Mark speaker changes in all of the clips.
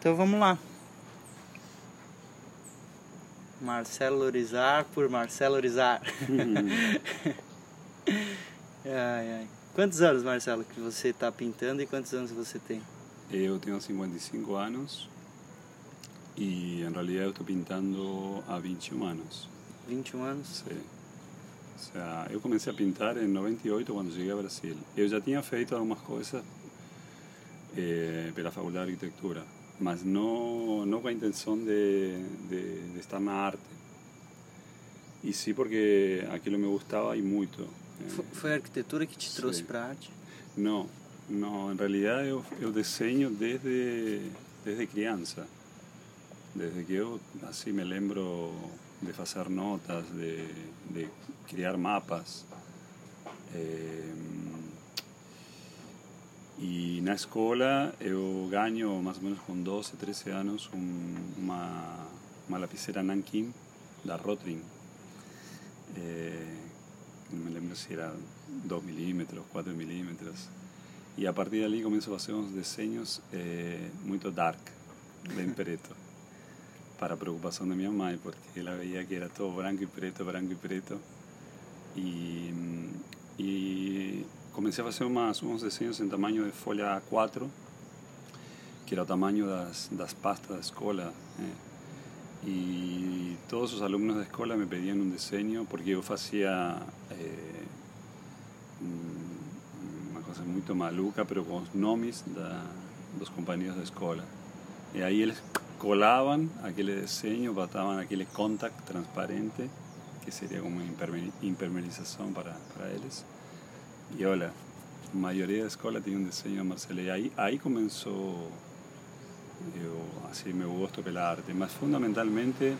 Speaker 1: Então vamos lá. Marcelo Orizar por Marcelo Orizar. ai, ai. Quantos anos, Marcelo, que você está pintando e quantos anos você tem?
Speaker 2: Eu tenho 55 anos e em realidade eu estou pintando há 21 anos.
Speaker 1: 21 anos?
Speaker 2: Sim. O sea, eu comecei a pintar em 98 quando cheguei ao Brasil. Eu já tinha feito algumas coisas eh, pela Faculdade de Arquitetura, mas não, não com a intenção de, de, de estar na arte. E sim porque aquilo me gostava e muito.
Speaker 1: Foi, foi a arquitetura que te trouxe para a arte?
Speaker 2: Não, não. Em realidade eu, eu desenho desde, desde criança. Desde que eu assim me lembro de fazer notas, de, de criar mapas. Eh, e na escola eu ganho mais ou menos com 12, 13 anos um, uma, uma lapicera Nankin da Rotring. Eh, não me lembro se era 2 milímetros, 4 milímetros. E a partir dali começo a fazer uns desenhos eh, muito dark, bem preto. para preocupação da minha mãe, porque ela veía que era todo branco e preto, branco e preto. E, e comecei a fazer umas, uns desenhos em tamanho de folha A4, que era o tamanho das, das pastas da escola. Né? E todos os alunos da escola me pediam um desenho, porque eu fazia eh, uma coisa muito maluca, pero com os nomes da, dos companheiros da escola. E aí eles colaban aquel diseño, botaban aquel contact transparente, que sería como impermeabilización para, para ellos. Y hola, la mayoría de escuela tiene un diseño de Marcelo. Y ahí, ahí comenzó, yo, así me gustó pela arte. Más fundamentalmente,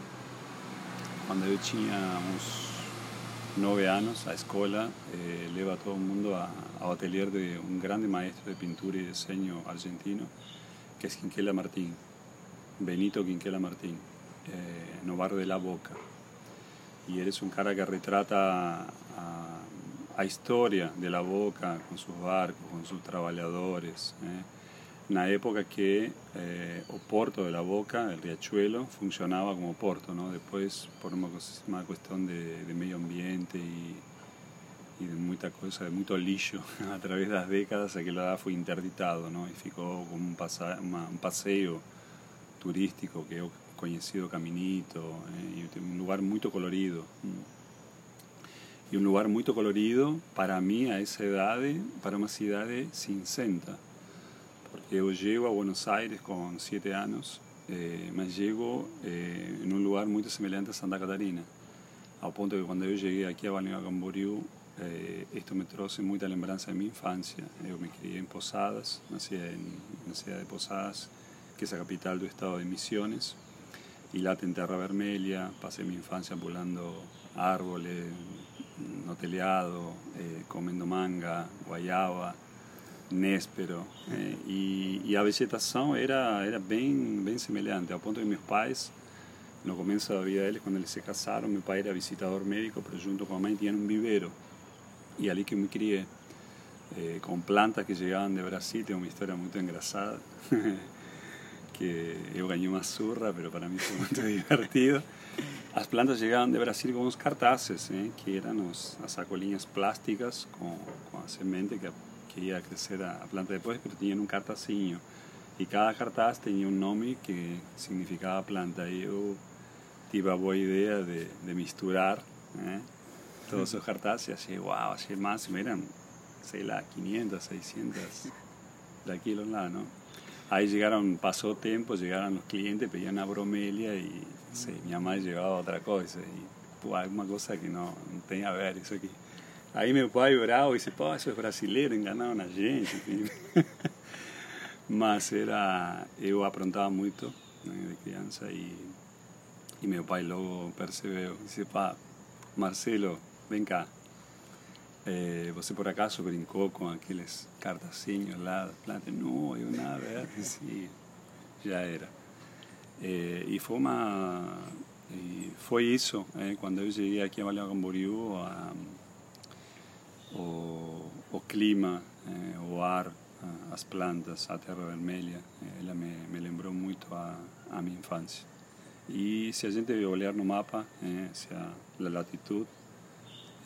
Speaker 2: cuando yo tenía unos nueve años, a escuela, eh, lleva a todo el mundo a, a atelier de un grande maestro de pintura y diseño argentino, que es Quinquela Martín. Benito Quinquela Martín, eh, de La Boca. Y eres un cara que retrata a, a historia de La Boca, con sus barcos, con sus trabajadores. Eh. Na época que eh, o porto de La Boca, el riachuelo, funcionaba como porto. Después, por uma, uma questão de, de medio ambiente y, y de muita coisa, de muito lixo, a través das décadas, aquilo lá foi interditado, ¿no? E ficou como um, passa, uma, um passeio turístico que he conocido Caminito, eh, un lugar muy colorido. Y un lugar muy colorido para mí a esa edad, para una ciudad sin senta. Porque yo llego a Buenos Aires con siete años, eh, me llego eh, lugar muy semejante a Santa Catarina. A punto que cuando yo llegué aquí a Balneario Camboriú, eh, esto me trajo mucha lembranza de mi infancia. Yo me crié en Posadas, nací en la ciudad de Posadas, que es la capital del estado de Misiones, y la en Terra Vermelha, pasé mi infancia volando árboles, no teleado, eh, comiendo manga, guayaba, néspero, eh, y, a vegetación era, era bien, bien semejante, a punto que mis pais, no comienzo la vida de ellos, cuando ellos se casaron, mi padre era visitador médico, pero junto con mi tenían un vivero, y allí que me crié, eh, con plantas que llegaban de Brasil, tengo una historia muy engrasada. que yo gané una zurra, pero para mí fue muy divertido. Las plantas llegaban de Brasil con unos cartaces, ¿eh? que eran las sacolinhas plásticas con, con semente que, que iba a crecer a, planta después, pero tenían un cartacinho. Y cada cartaz tenía un nombre que significaba planta. Y yo tuve la buena idea de, de misturar ¿eh? todos esos cartazes y así, wow, así más, eran, sei lá, 500, 600 de aquí los lados, ¿no? Ahí llegaron, pasó tiempo, llegaron los clientes, pedían una bromelia y sí, mi mamá llevaba otra cosa. Y pues, alguna cosa que no, no tenía a ver. Eso aquí. Ahí mi papá bravo y dice, pô, eso es brasileiro, enganaron a gente. Mas era, eu aprontava muito né, de criança e, e meu pai logo percebeu. Disse, pá, Marcelo, vem cá. Eh, você por acaso brincou com aqueles cartacinhos lá das plantas? Não, eu nada, sí, já era. Eh, e foi uma e foi isso eh, quando eu cheguei aqui a Valeu Camboriú a, o, o clima eh, o ar as plantas a terra vermelha ela me, me lembrou muito a, a minha infância. E se a gente olhar no mapa, é, se a, a latitude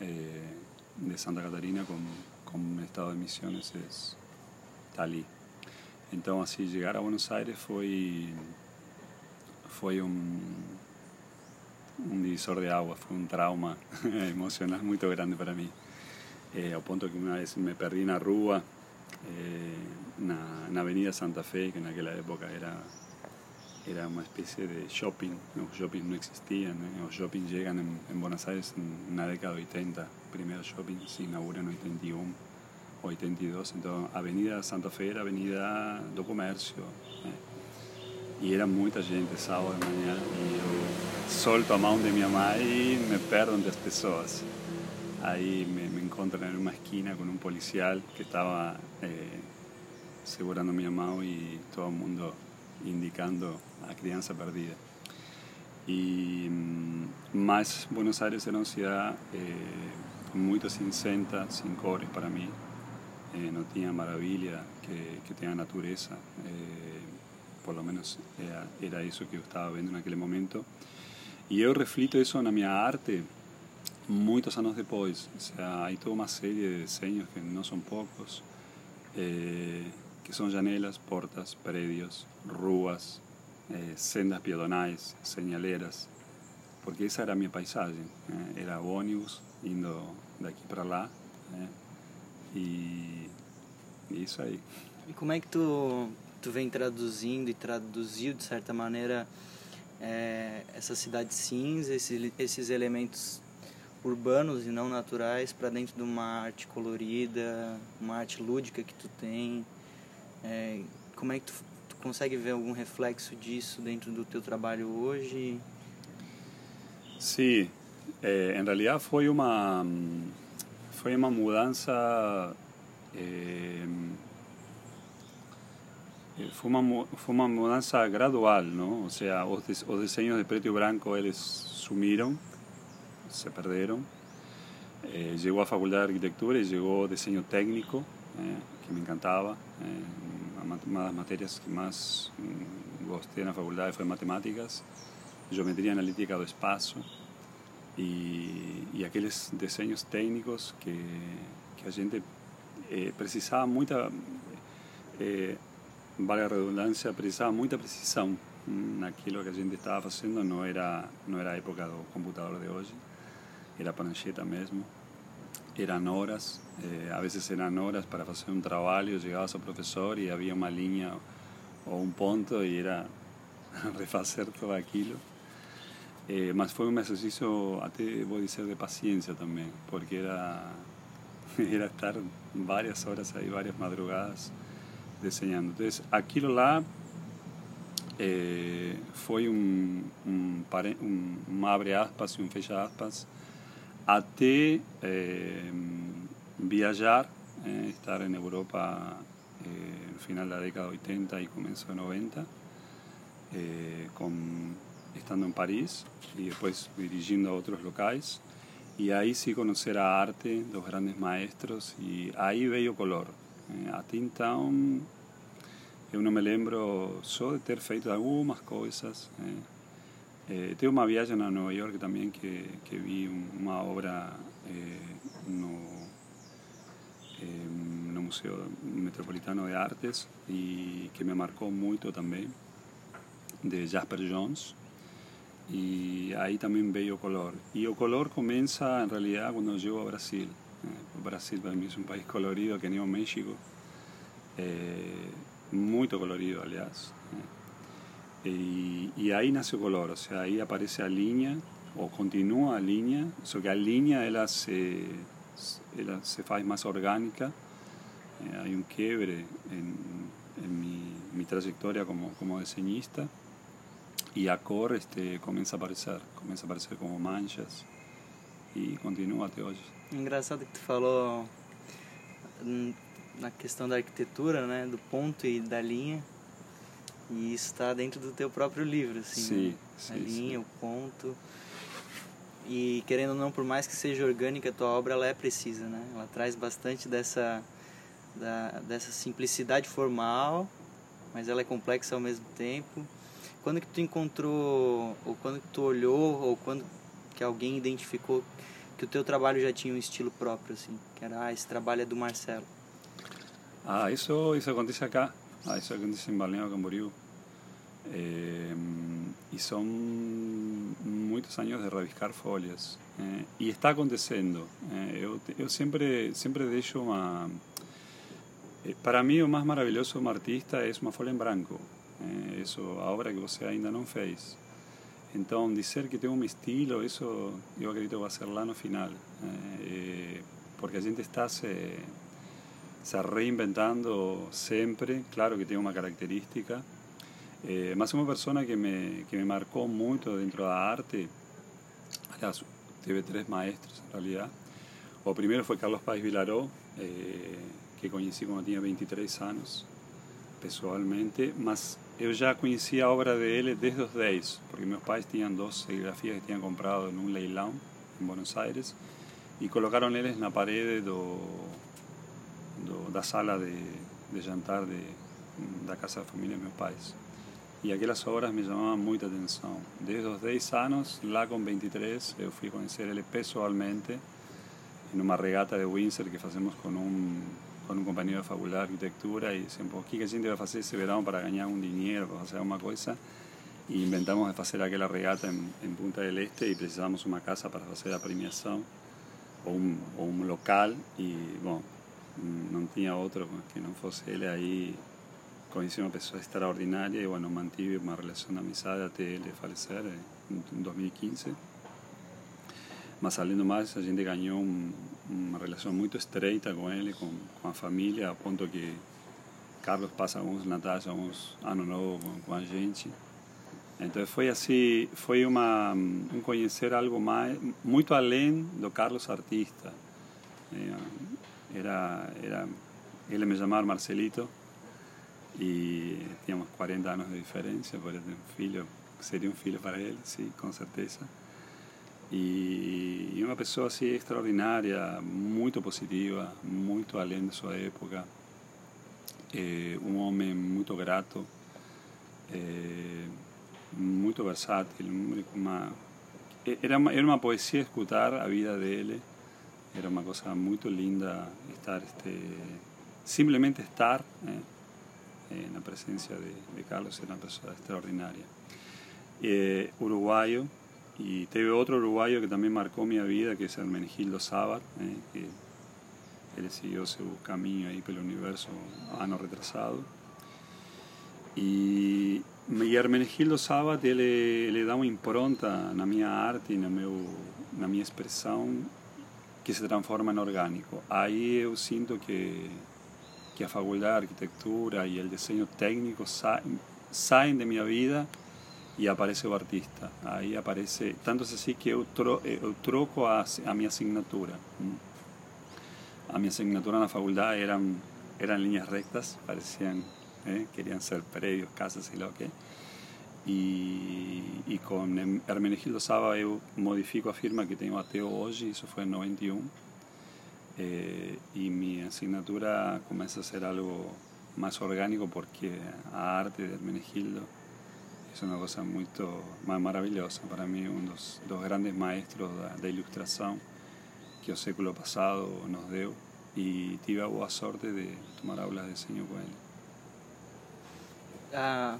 Speaker 2: é, de Santa Catarina como, como estado de Misiones está ali. Então, assim, chegar a Buenos Aires foi foi um um divisor de água, foi um trauma emocional muito grande para mim. Eh, ao ponto que uma vez me perdi na rua, eh, na, na Avenida Santa Fe, que naquela época era era uma espécie de shopping, os shoppings não existiam, né? os shoppings chegam em, em Buenos Aires na década de 80, o primeiro shopping se inaugura em 81, 82, então a Avenida Santa Fe era avenida do comércio, né? e era muita gente sábado de manhã, e eu solto a mão de minha mãe e me perdo entre as pessoas. Aí me, me em uma esquina com um policial que estava eh, segurando minha mão e todo mundo indicando a criança perdida. E mas Buenos Aires era uma cidade eh, muito cinzenta, sem cores para mim. Eh, não tinha maravilha que, que tem a natureza. Eh, menos era, era, isso que eu estava vendo naquele momento. E eu reflito isso na minha arte muitos anos depois. O sea, há toda uma série de desenhos que não são poucos. Eh, que son janelas, portas, prédios, ruas, sendas peatonais, señaleras, porque essa era a minha paisagem. Eh, era ônibus indo daqui para lá eh, e, e isso aí.
Speaker 1: E como é que tu, tu vem traduzindo e traduziu de certa maneira é, essa cidade cinza, esses, esses elementos urbanos e não naturais para dentro de uma arte colorida, uma arte lúdica que tu tem? É, como é que tu, tu, consegue ver algum reflexo disso dentro do teu trabalho hoje?
Speaker 2: Sim, é, em realidade foi uma foi uma mudança é, foi uma foi uma gradual, não? Ou seja, os, os de preto e branco eles sumiram, se perderam. Eh, chegou a faculdade de arquitetura e chegou desenho técnico, eh, que me encantava. Eh, uma das matérias que mais gostei na faculdade foi matemáticas, geometria analítica do espaço e, e aqueles desenhos técnicos que, que a gente eh, precisava muita, eh, vale a redundância, precisava muita precisão naquilo que a gente estava fazendo, não era, não era época do computador de hoje, era prancheta mesmo eran horas, eh, a veces eran horas para hacer un trabajo, llegabas al profesor y había una línea o un punto y era refacer todo aquilo. Eh, mas fue un ejercicio, voy a decir, de paciencia también, porque era, era estar varias horas ahí, varias madrugadas diseñando. Entonces, Aquilo lá eh, fue un, un, un, un abre aspas y un fecha aspas até eh, viajar, eh, estar en Europa eh, no final da década 80 e começo de 90, eh, com, estando em Paris e depois dirigindo a outros locais. E aí sim conhecer a arte dos grandes maestros e aí veio o color. Eh, até então eu não me lembro só de ter feito algumas coisas. Eh, eh, tengo una viaje a Nueva York también que, que vi una obra eh, no, eh, Museo Metropolitano de Artes y que me marcó mucho también, de Jasper Jones. Y ahí también veo color. Y el color comienza en realidad cuando llego a Brasil. Eh, Brasil para mí es un país colorido que ni México. Eh, muy colorido, aliás. Eh. Y, y, ahí nace el color, o sea, ahí aparece a línea o continúa a línea, eso que a línea ella se, ella se hace más orgánica, eh, hay un quiebre en, en mi, mi, trayectoria como, como diseñista y a cor este, comienza a aparecer, comienza a aparecer como manchas e continua até hoje.
Speaker 1: Engraçado que tu falou na questão da arquitetura, né, do ponto e da linha. E isso está dentro do teu próprio livro, assim.
Speaker 2: Sim,
Speaker 1: né?
Speaker 2: sim
Speaker 1: A linha,
Speaker 2: sim.
Speaker 1: o ponto. E querendo ou não, por mais que seja orgânica, a tua obra ela é precisa, né? Ela traz bastante dessa, da, dessa simplicidade formal, mas ela é complexa ao mesmo tempo. Quando que tu encontrou, ou quando que tu olhou, ou quando que alguém identificou que o teu trabalho já tinha um estilo próprio, assim, que era, ah, esse trabalho é do Marcelo?
Speaker 2: Ah, isso, isso acontece acá, ah, isso acontece em Balneário Camboriú. Eh, y son muchos años de reviscar folias. Eh, y está acontecendo. Eh, yo, yo siempre, siempre deixo uma... Eh, para mí o más maravilloso como artista es una folha en branco. Eh, eso, a que você ainda não fez. Então, dizer que tengo un estilo, eso yo acredito va a ser lá no final. Eh, porque a gente está se, se reinventando siempre. Claro que tengo una característica. Eh, mas uma persona que me, que me marcó mucho dentro da arte, aliás, teve tres maestros en realidad. O primero fue Carlos Paz Vilaró, eh, que conocí cuando tenía 23 años, pessoalmente, mas eu já conhecia a obra dele desde os 10, porque meus pais tinham duas serigrafias que tinham comprado em um leilão em Buenos Aires e colocaram eles na parede do, do da sala de, de jantar de, da casa da família de meus pais. Y aquellas obras me llamaban mucha atención. Desde los 10 años, lá con 23, yo fui a conocer él personalmente en una regata de Windsor que hacemos con un, con un compañero de facultad de arquitectura y decíamos, ¿qué a gente a hacer ese verano para ganar un dinero, para hacer alguna cosa? Y inventamos de hacer aquella regata en, en, Punta del Este y precisamos una casa para hacer la premiación o un, o un local y, bueno, no tenía otro que no fuese él ahí conocí una persona extraordinaria y bueno, mantuve una relación de amistad hasta él falecer en 2015. Mas além do mais, a gente ganhou um, uma relação muito estreita com ele, com, com, a família, a ponto que Carlos passa uns natais, uns ano novo com a gente. Então foi assim, foi uma um conhecer algo mais muito além do Carlos artista. Eh, era era ele me chamava Marcelito e tínhamos 40 anos de diferença, por um filho, seria um filho para ele, sim, com certeza. Y, una persona así extraordinaria, muy positiva, muy além de su época, eh, un hombre muy grato, eh, muy versátil, uma, era, una, era una poesía escuchar a vida de él, era una cosa muy linda estar, este, simplemente estar. Eh, en la presencia de, Carlos, era una persona extraordinaria. Eh, uruguayo, y tuve otro uruguayo que también marcó mi vida, que es Hermenegildo Sábat, eh, que él siguió su camino ahí por el universo año retrasado. Y, y Hermenegildo Sábat, él le da una impronta a mi arte y a mi expresión que se transforma en orgánico. Ahí yo siento que que a faculdade de arquitectura y el diseño técnico salen de mi vida y aparece el artista. Ahí aparece, tanto es así que yo, eh, troco a, a mi asignatura. A mi asignatura en la facultad eran, eran líneas rectas, parecían, eh, querían ser predios, casas y lo que. Y, y con Hermenegildo Saba yo modifico a firma que tengo ateo hoy, eso fue en 91 eh, y mi asignatura comienza a ser algo más orgánico porque a arte de Hermenegildo es uma coisa muito maravilhosa. Para mim, um dos, dos grandes maestros da, ilustração que o século passado nos deu e tive a boa sorte de tomar aulas de desenho com ele.
Speaker 1: Ah,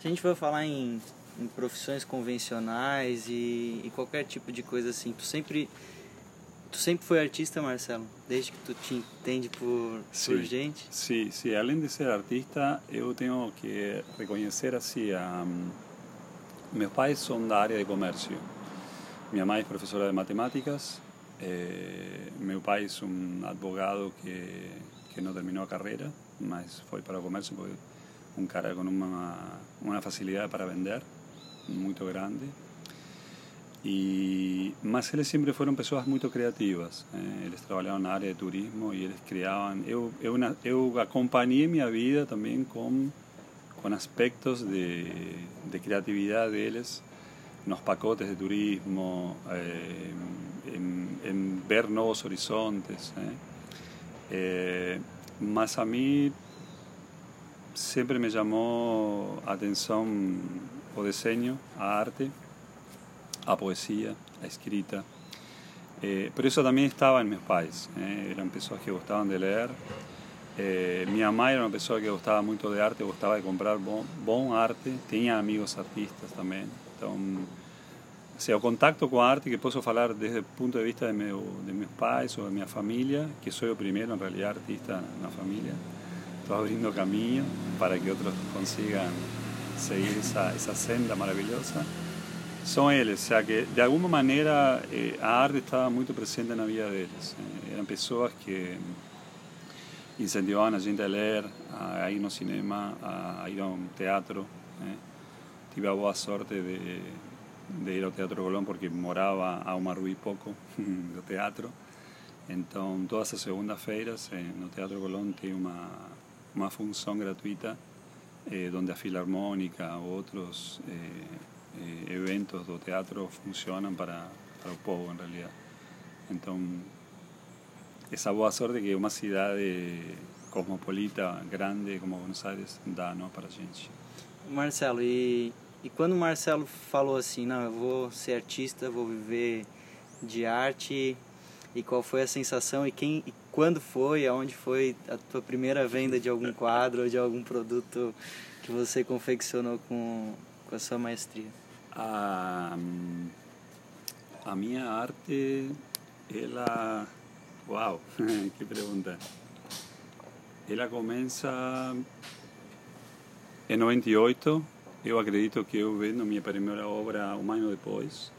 Speaker 1: se a gente for falar em, em profissões convencionais e, e qualquer tipo de coisa assim, tu sempre Tu sempre foi artista, Marcelo? Desde que tu te entende por,
Speaker 2: sí,
Speaker 1: por gente?
Speaker 2: Sim, sim. Além de ser artista, eu tenho que reconhecer assim, um, meus pais são da área de comércio. Minha mãe é professora de matemáticas, eh, meu pai é um advogado que, que não terminou a carreira, mas foi para o comércio porque um cara com uma, uma facilidade para vender muito grande. Y más ellos siempre fueron personas muy creativas. Eh, ellos trabajaban en la área de turismo ellos creaban. Yo, yo, yo acompañé mi vida también con, con aspectos de, de creatividad de ellos, en los pacotes de turismo, eh, ver nuevos horizontes. Eh. eh más a mí siempre me llamó atención o diseño, a arte, a poesía, a escrita. Eh, pero eso también estaba en mis pais. Eh, eran personas que gustaban de leer. Eh, mi mamá era una persona que gustaba mucho de arte, gustaba de comprar buen arte. Tenía amigos artistas también. Entonces, o sea, o contacto con arte que puedo hablar desde el punto de vista de, de mis pais o de mi familia, que soy el primero en realidad artista en la familia. Estoy abriendo camino para que otros consigan seguir esa, esa senda maravillosa son ellos, o sea que de alguna manera eh, a arte estaba muy presente en la vida de ellos. Eh, eran personas que incentivaban a la gente a leer, a ir al cinema, a ir a un teatro. Eh. Tuve la buena suerte de, de, ir al Teatro Colón porque moraba a una ruí poco del teatro. Entonces, todas las segundas feiras en el Teatro Colón tiene una, una función gratuita eh, donde a Filarmónica u otros eh, eventos do teatro funcionan para, para, o povo, en realidad. Entonces, esa boa sorte que uma cidade cosmopolita, grande como Buenos Aires, dá não, para a gente.
Speaker 1: Marcelo, e, e quando o Marcelo falou assim, não, eu vou ser artista, vou viver de arte, e qual foi a sensação e quem e quando foi, aonde foi a tua primeira venda de algum quadro ou de algum produto que você confeccionou com, com a sua maestria?
Speaker 2: A, a minha arte, ela. Uau, que pergunta! Ela começa em 98. Eu acredito que eu vendo minha primeira obra um ano depois.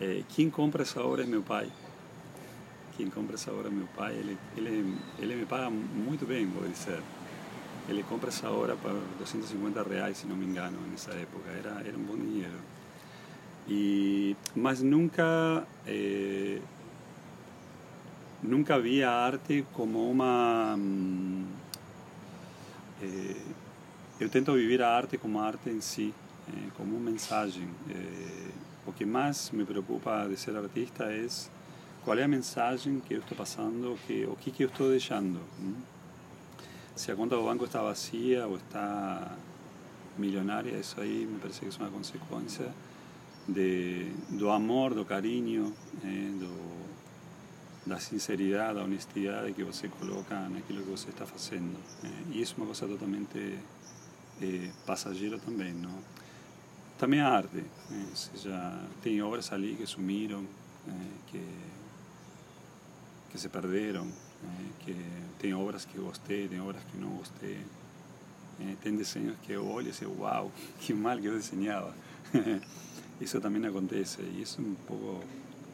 Speaker 2: É. quem compra essa obra é meu pai. Quem compra essa obra é meu pai. Ele, ele, ele me paga muito bem, vou dizer. Ele compra essa obra por 250 reais, se não me engano, nessa época. Era, era um bom dinheiro. E, mas nunca eh, nunca vi a arte como uma eh, eu tento viver a arte como arte em si eh, como uma mensagem o que mais me preocupa de ser artista é qual é a mensagem que eu estou passando que o que que eu estou deixando si a del banco está vacía o está millonaria, eso ahí me parece que es una consecuencia de, do amor, do cariño, eh, do, da sinceridad, da honestidad que você coloca naquilo que você está haciendo. Eh, y es una cosa totalmente eh, passageira também, não? Também arte, eh, seja, tem obras ali que sumiram, eh, que, que se perderam, eh, que tem obras que gostei, tem obras que não gostei. Eh, tem desenhos que eu olho e digo, uau, que mal que eu desenhava. isso também acontece e isso é um pouco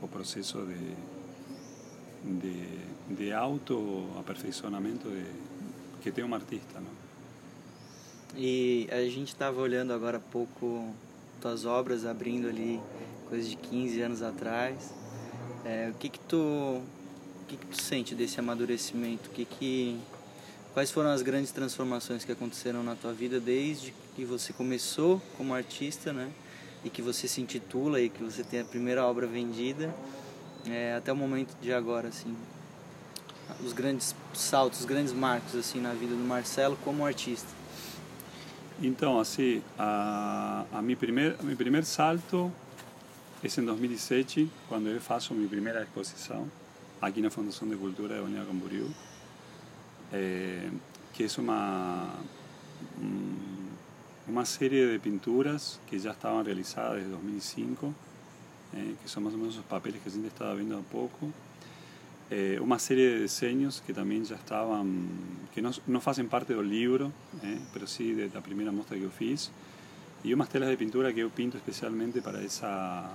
Speaker 2: o processo de, de, de auto-aperfeiçoamento que tem um artista. Não?
Speaker 1: E a gente estava olhando agora há pouco tuas obras, abrindo ali coisas de 15 anos atrás. É, o que que tu o que, que tu sente desse amadurecimento? O que que, quais foram as grandes transformações que aconteceram na tua vida desde que você começou como artista, né? E que você se intitula e que você tem a primeira obra vendida, é, até o momento de agora, assim. Os grandes saltos, os grandes marcos, assim, na vida do Marcelo como artista.
Speaker 2: Então, assim, a, a meu primeiro, meu primeiro salto é em 2017, quando eu faço minha primeira exposição aquí en la Fundación de Cultura de Bonilla Camboriú, eh, que es una, mm, una serie de pinturas que ya estaban realizadas desde 2005, eh, que son más o menos esos papeles que gente estaba viendo a poco. Eh, una serie de diseños que también ya estaban, que no, no hacen parte del libro, pero sí de la primera muestra que yo fiz, y unas telas de pintura que yo pinto especialmente para esa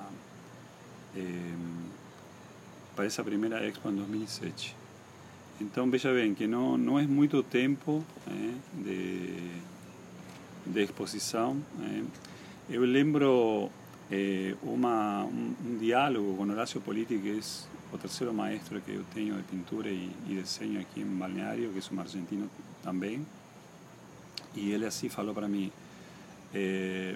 Speaker 2: para esa primera expo en 2007. Entonces, veja bem que no no es mucho tiempo eh, de, de. Eu lembro un, diálogo con Horacio Politi, que es el tercer maestro que yo tengo de pintura y, y diseño aquí en Balneario, que es un argentino también. Y él así falou para mí eh,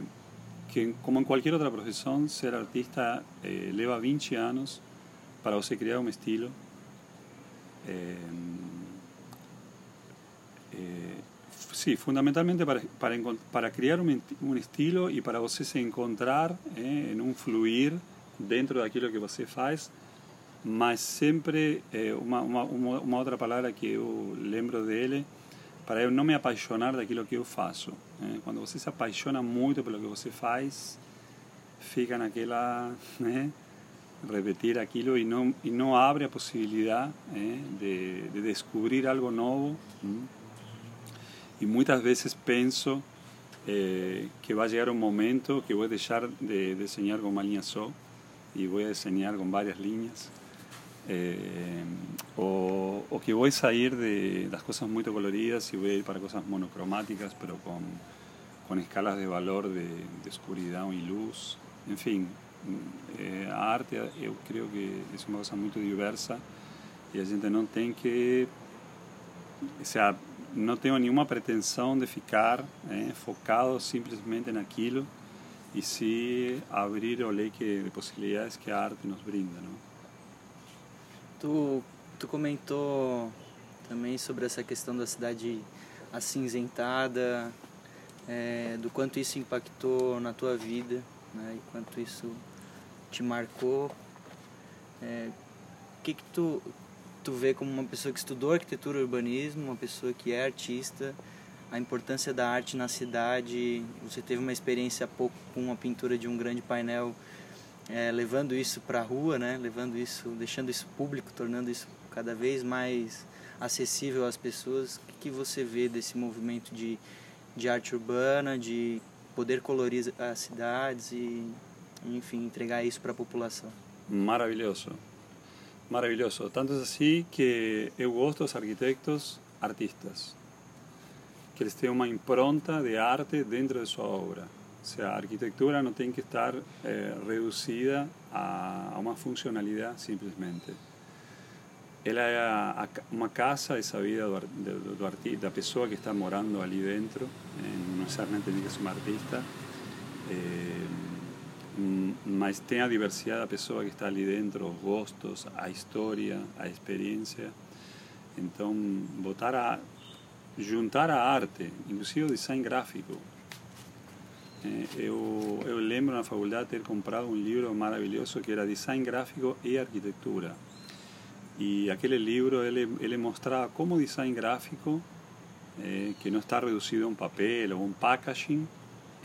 Speaker 2: que como en cualquier otra profesión, ser artista eh, lleva 20 años para você criar um estilo é, é, sí, fundamentalmente para, para, para criar un, un, estilo e para você se encontrar eh, em um fluir dentro daquilo que você faz, mas sempre eh, uma, uma, uma, outra palavra que eu lembro dele, para eu não me apaixonar daquilo que eu faço. Eh. Quando você se apaixona muito pelo que você faz, fica naquela, né, repetir aquilo e não, e não abre a possibilidade eh, de, de descobrir algo novo. E muitas vezes penso eh, que vai chegar um momento que vou deixar de desenhar com uma linha só e vou desenhar com várias linhas. Eh, o, o, que voy a salir de las cosas muy coloridas y voy a ir para cosas monocromáticas, pero con, con escalas de valor de, de oscuridad y luz. En fin, eh, a arte eu creio que é uma coisa muito diversa e a gente não tem que seja, não tenho nenhuma pretensão de ficar eh, focado simplesmente naquilo e se abrir o leque de possibilidades que a arte nos brinda, não?
Speaker 1: Tu, tu comentou também sobre essa questão da cidade acinzentada, é, do quanto isso impactou na tua vida, né, e quanto isso te marcou. O é, que que tu tu vê como uma pessoa que estudou arquitetura e urbanismo, uma pessoa que é artista, a importância da arte na cidade. Você teve uma experiência há pouco com uma pintura de um grande painel, é, levando isso para a rua, né? Levando isso, deixando isso público, tornando isso cada vez mais acessível às pessoas. O que, que você vê desse movimento de, de arte urbana, de poder colorir as cidades e enfim, entregar isso para a população.
Speaker 2: Maravilhoso, maravilhoso. Tanto é assim que eu gosto dos arquitetos artistas, que eles tenham uma impronta de arte dentro de sua obra. Ou seja, a arquitetura não tem que estar eh, reduzida a, a, uma funcionalidade simplesmente. Ela é uma casa essa vida do, do, do da pessoa que está morando ali dentro, eh, não necessariamente tem que ser uma artista. Eh, mas tem a diversidade da pessoa que está ali dentro, os gostos, a história, a experiência. Então, botar a juntar a arte, inclusive o design gráfico. Eu, eu lembro na faculdade ter comprado um livro maravilhoso que era Design Gráfico e Arquitetura. E aquele livro ele, ele mostrava como design gráfico, eh, que não está reduzido a um papel ou um packaging,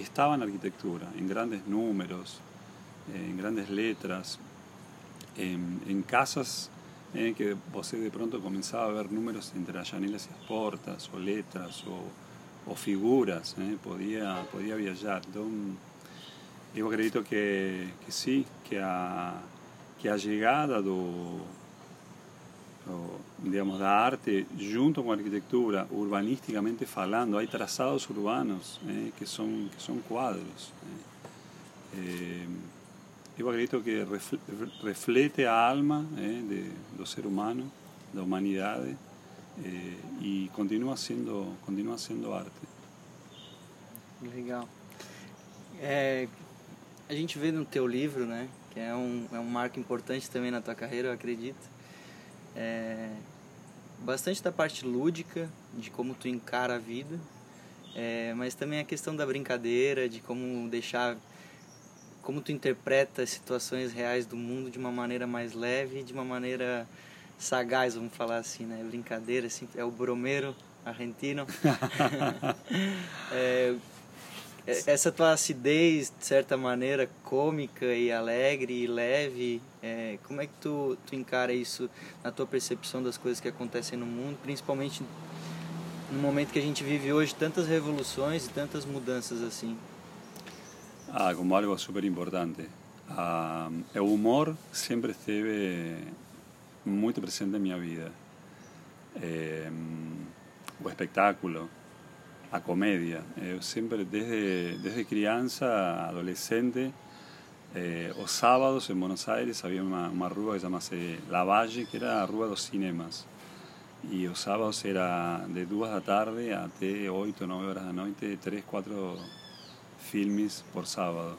Speaker 2: estaba en arquitectura, en grandes números, en grandes letras, en, casas en que vos de pronto comenzaba a ver números entre las janelas y las puertas, o letras, o, figuras, eh, podía, podía viajar. Entonces, yo acredito que, que sí, que a, que a do, digamos, da arte junto com a arquitetura, urbanisticamente falando, há traçados urbanos eh, que, são, que são quadros. Eh. acredito que reflete a alma eh, de, do ser humano, da humanidade, e continua sendo, continua sendo arte.
Speaker 1: Legal. É, a gente vê no teu livro, né, que é um, é um marco importante também na tua carreira, eu acredito, é, bastante da parte lúdica, de como tu encara a vida, é, mas também a questão da brincadeira, de como deixar, como tu interpreta as situações reais do mundo de uma maneira mais leve, de uma maneira sagaz, vamos falar assim, né? Brincadeira, assim, é o bromeiro argentino. é, essa tua acidez, de certa maneira, cômica e alegre e leve, é, como é que tu, tu encara isso na tua percepção das coisas que acontecem no mundo, principalmente no momento que a gente vive hoje, tantas revoluções e tantas mudanças assim?
Speaker 2: Ah, como algo super importante. Ah, o humor sempre esteve muito presente na minha vida. É, o espetáculo, a comedia. Eh, siempre desde, desde crianza, adolescente, eh, o sábados en Buenos Aires había una, una rúa que se llamase La Valle, que era a Rúa dos Cinemas. Y los sábados era de 2 da tarde até 8, 9 horas da noite, 3, 4 filmes por sábado.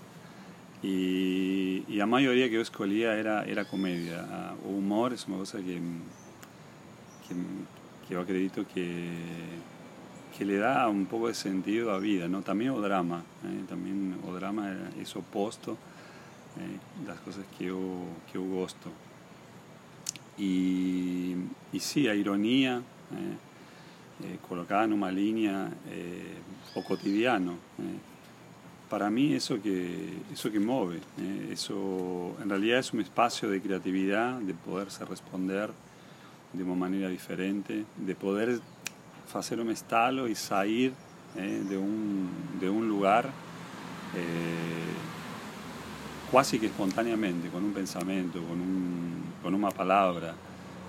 Speaker 2: Y, y, la mayoría que yo escolía era, era comedia. O humor es una cosa que, que, que yo acredito que que le dá um pouco de sentido à vida, não? Também o drama, né? também o drama é esse oposto é, das coisas que eu que eu gosto. E, e sim, a ironia é, é, colocada numa linha é, o cotidiano. para mí eso que, eso que mueve, eso en realidad es un espacio de creatividad, de poderse responder de una manera diferente, de poder hacer un estalo y salir de, un, de un lugar eh, que espontáneamente, con un pensamiento, con, un, con una palabra,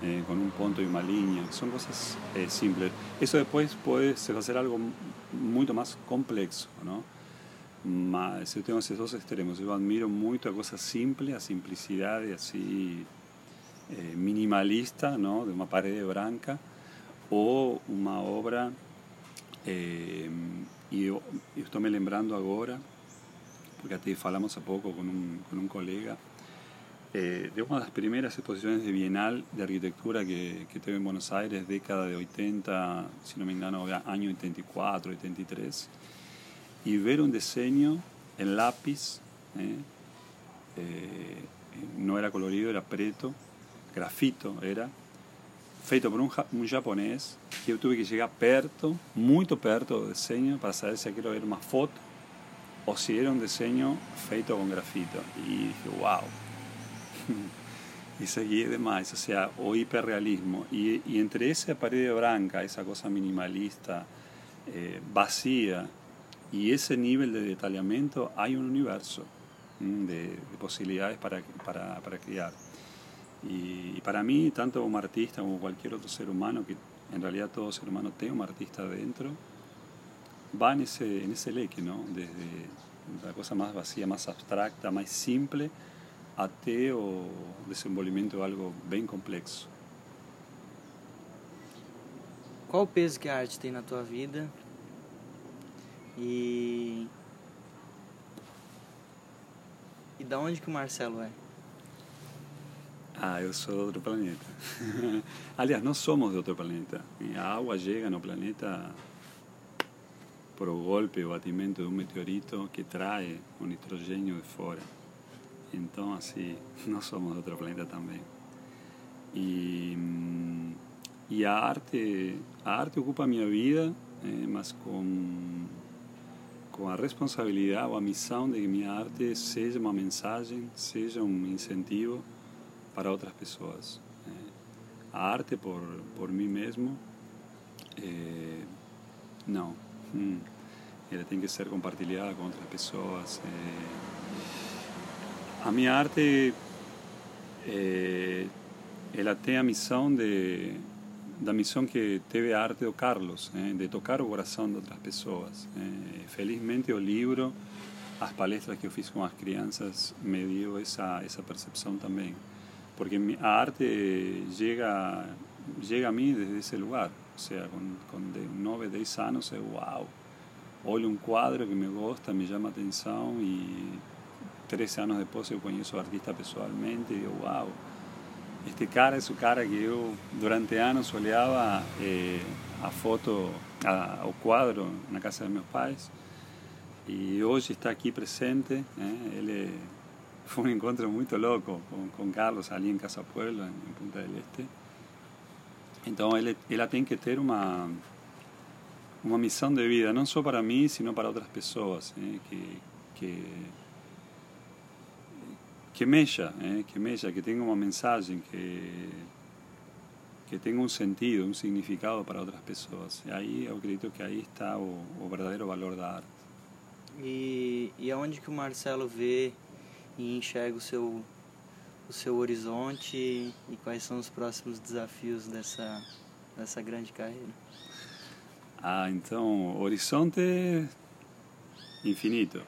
Speaker 2: eh, con un punto y una línea, son cosas eh, simples. Eso después puede hacer algo mucho más complejo, ¿no? Mas eu tenho esses dois extremos. Eu admiro muito a coisa simples, a simplicidade assim eh, minimalista, não, de uma parede branca, ou uma obra. Eh, e me lembrando agora, porque até falamos há pouco com um, com um colega, eh, de uma das primeiras exposições de Bienal de Arquitectura que, que teve em Buenos Aires, década de 80, se não me engano, ano 84, 83 y ver un diseño en lápiz, ¿eh? Eh, no era colorido, era preto, grafito era, feito por un, un, que tuve que llegar perto, muy perto del diseño, para saber si aquello era una foto o si era un diseño feito con grafito. Y dije, wow. y seguí demás, o sea, o hiperrealismo. Y, entre esa pared blanca, esa cosa minimalista, eh, vacía, y ese nivel de detallamiento hay un universo de, posibilidades para, para, para crear. Y, para mí, tanto como artista como cualquier otro ser humano, que en realidad todo ser humano tiene un artista dentro, va en ese, en ese leque, ¿no? Desde la cosa más vacía, más abstracta, más simple, hasta o desenvolvimiento de algo bien complejo.
Speaker 1: ¿Cuál peso que a arte tem na tua vida E. E da onde que o Marcelo é?
Speaker 2: Ah, eu sou de outro planeta. Aliás, nós somos de outro planeta. A água chega no planeta por o golpe, o batimento de um meteorito que traz o nitrogênio de fora. Então, assim, nós somos de outro planeta também. E, e a arte, a arte ocupa a minha vida, eh, mas com com a responsabilidade ou a missão de que minha arte seja uma mensagem, seja um incentivo para outras pessoas. A arte por, por mim mesmo, é, não. Hum, ela tem que ser compartilhada com outras pessoas. É, a minha arte, é, ela tem a missão de da missão que teve a arte do Carlos, eh, de tocar o coração de outras pessoas. Eh, felizmente o livro, as palestras que eu fiz com as crianças me deu essa essa percepção também, porque a arte chega chega a mim desde esse lugar, ou seja, com, com 9, 10 anos eu, uau, olho um quadro que me gosta, me chama atenção e 13 anos depois eu conheço o artista pessoalmente e digo, uau, este cara es su cara que yo durante años oleaba eh, a foto, a, a cuadro en la casa de mis padres. Y hoy está aquí presente. Eh, él fue un encuentro muy loco con, con, Carlos allí en Casa Pueblo, en, Punta del Este. Entonces él, él tiene que tener una, una misión de vida, no solo para mí, sino para otras personas eh, que, que que mella, eh, que mella, que tenga una mensaje, que, que tenga un sentido, un significado para otras pessoas. E aí eu acredito que aí está o, o verdadeiro valor da arte.
Speaker 1: E, e aonde que o Marcelo vê e enxerga o seu, o seu horizonte e quais são os próximos desafios dessa, dessa grande carreira?
Speaker 2: Ah, então, horizonte infinito.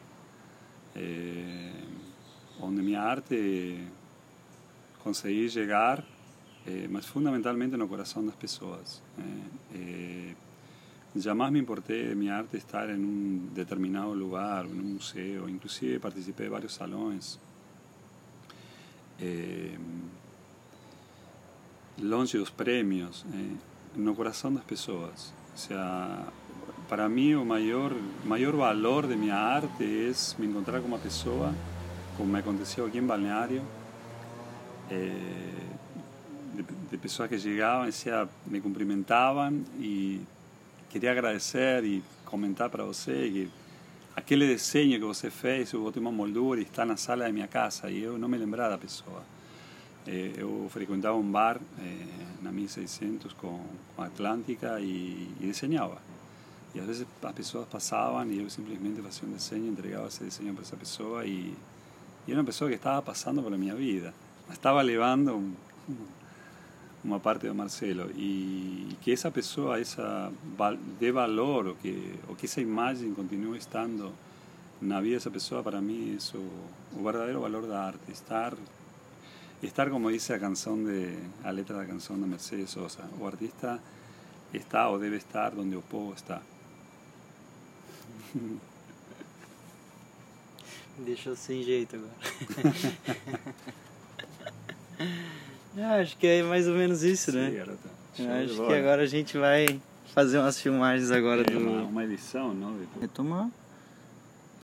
Speaker 2: É onde minha arte conseguir chegar, eh, mas fundamentalmente no coração das pessoas. Eh, eh, jamais me importei de minha arte estar em um determinado lugar, em um museu, inclusive participei de vários salões. Eh, dos prêmios, no coração das pessoas. Ou seja, para mí el mayor, mayor valor de mi arte es me encontrar con una pessoa, como me aconteció aquí en Balneario, eh, de, de, que llegaban, decía, me cumprimentaban y quería agradecer y comentar para você que aquele desenho que você fez, eu botei uma moldura e está na sala da minha casa e eu não me lembrava da pessoa. Eh, eu frequentava um bar eh, na 1600 com, com a Atlântica e, e desenhava. E às vezes as pessoas passavam e eu simplesmente fazia um desenho, entregava esse desenho para essa pessoa e, e era uma pessoa que estava passando pela minha vida. Estava levando um, uma parte do Marcelo e que essa pessoa essa dê valor ou que ou que essa imagem continue estando na vida dessa pessoa para mim isso o verdadeiro valor da arte estar estar como dice a canção de a letra da canção da Mercedes Sosa o artista está ou deve estar onde o povo está
Speaker 1: Deixou sem jeito agora. Ah, acho que é mais ou menos isso,
Speaker 2: Sim,
Speaker 1: né?
Speaker 2: garota. Show
Speaker 1: Eu
Speaker 2: de
Speaker 1: acho que agora a gente vai fazer umas filmagens agora
Speaker 2: É
Speaker 1: do.
Speaker 2: uma, uma edição, não? tudo.
Speaker 1: Retomar.